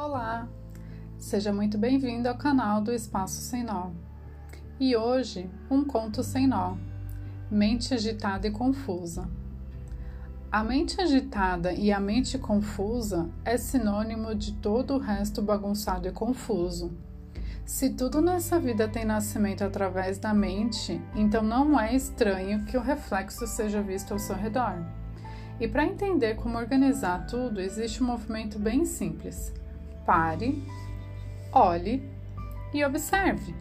Olá, seja muito bem-vindo ao canal do Espaço Sem Nó. E hoje, um conto sem nó: Mente agitada e confusa. A mente agitada e a mente confusa é sinônimo de todo o resto bagunçado e confuso. Se tudo nessa vida tem nascimento através da mente, então não é estranho que o reflexo seja visto ao seu redor. E para entender como organizar tudo, existe um movimento bem simples pare, olhe e observe.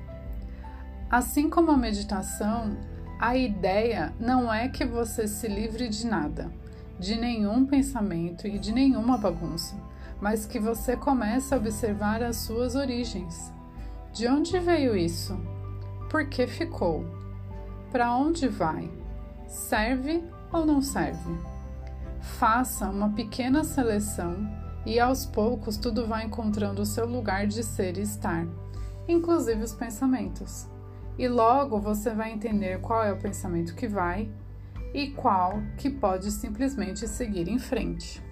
Assim como a meditação, a ideia não é que você se livre de nada, de nenhum pensamento e de nenhuma bagunça, mas que você comece a observar as suas origens. De onde veio isso? Por que ficou? Para onde vai? Serve ou não serve? Faça uma pequena seleção e aos poucos tudo vai encontrando o seu lugar de ser e estar, inclusive os pensamentos. E logo você vai entender qual é o pensamento que vai e qual que pode simplesmente seguir em frente.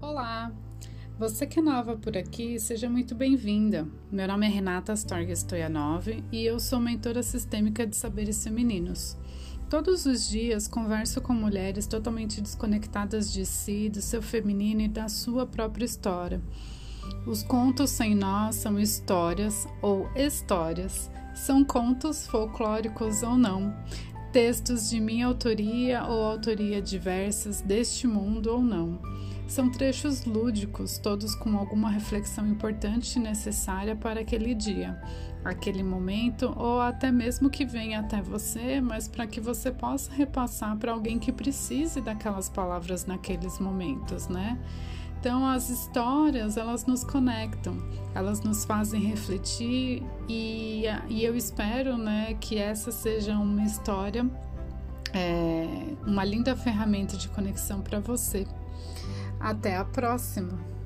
Olá! Você que é nova por aqui, seja muito bem-vinda. Meu nome é Renata Astorga Stoyanov e eu sou mentora sistêmica de saberes femininos. Todos os dias converso com mulheres totalmente desconectadas de si, do seu feminino e da sua própria história. Os contos sem nós são histórias ou histórias, são contos folclóricos ou não, textos de minha autoria ou autoria diversas deste mundo ou não são trechos lúdicos, todos com alguma reflexão importante e necessária para aquele dia, aquele momento ou até mesmo que venha até você, mas para que você possa repassar para alguém que precise daquelas palavras naqueles momentos, né? Então as histórias elas nos conectam, elas nos fazem refletir e, e eu espero, né, que essa seja uma história, é, uma linda ferramenta de conexão para você. Até a próxima!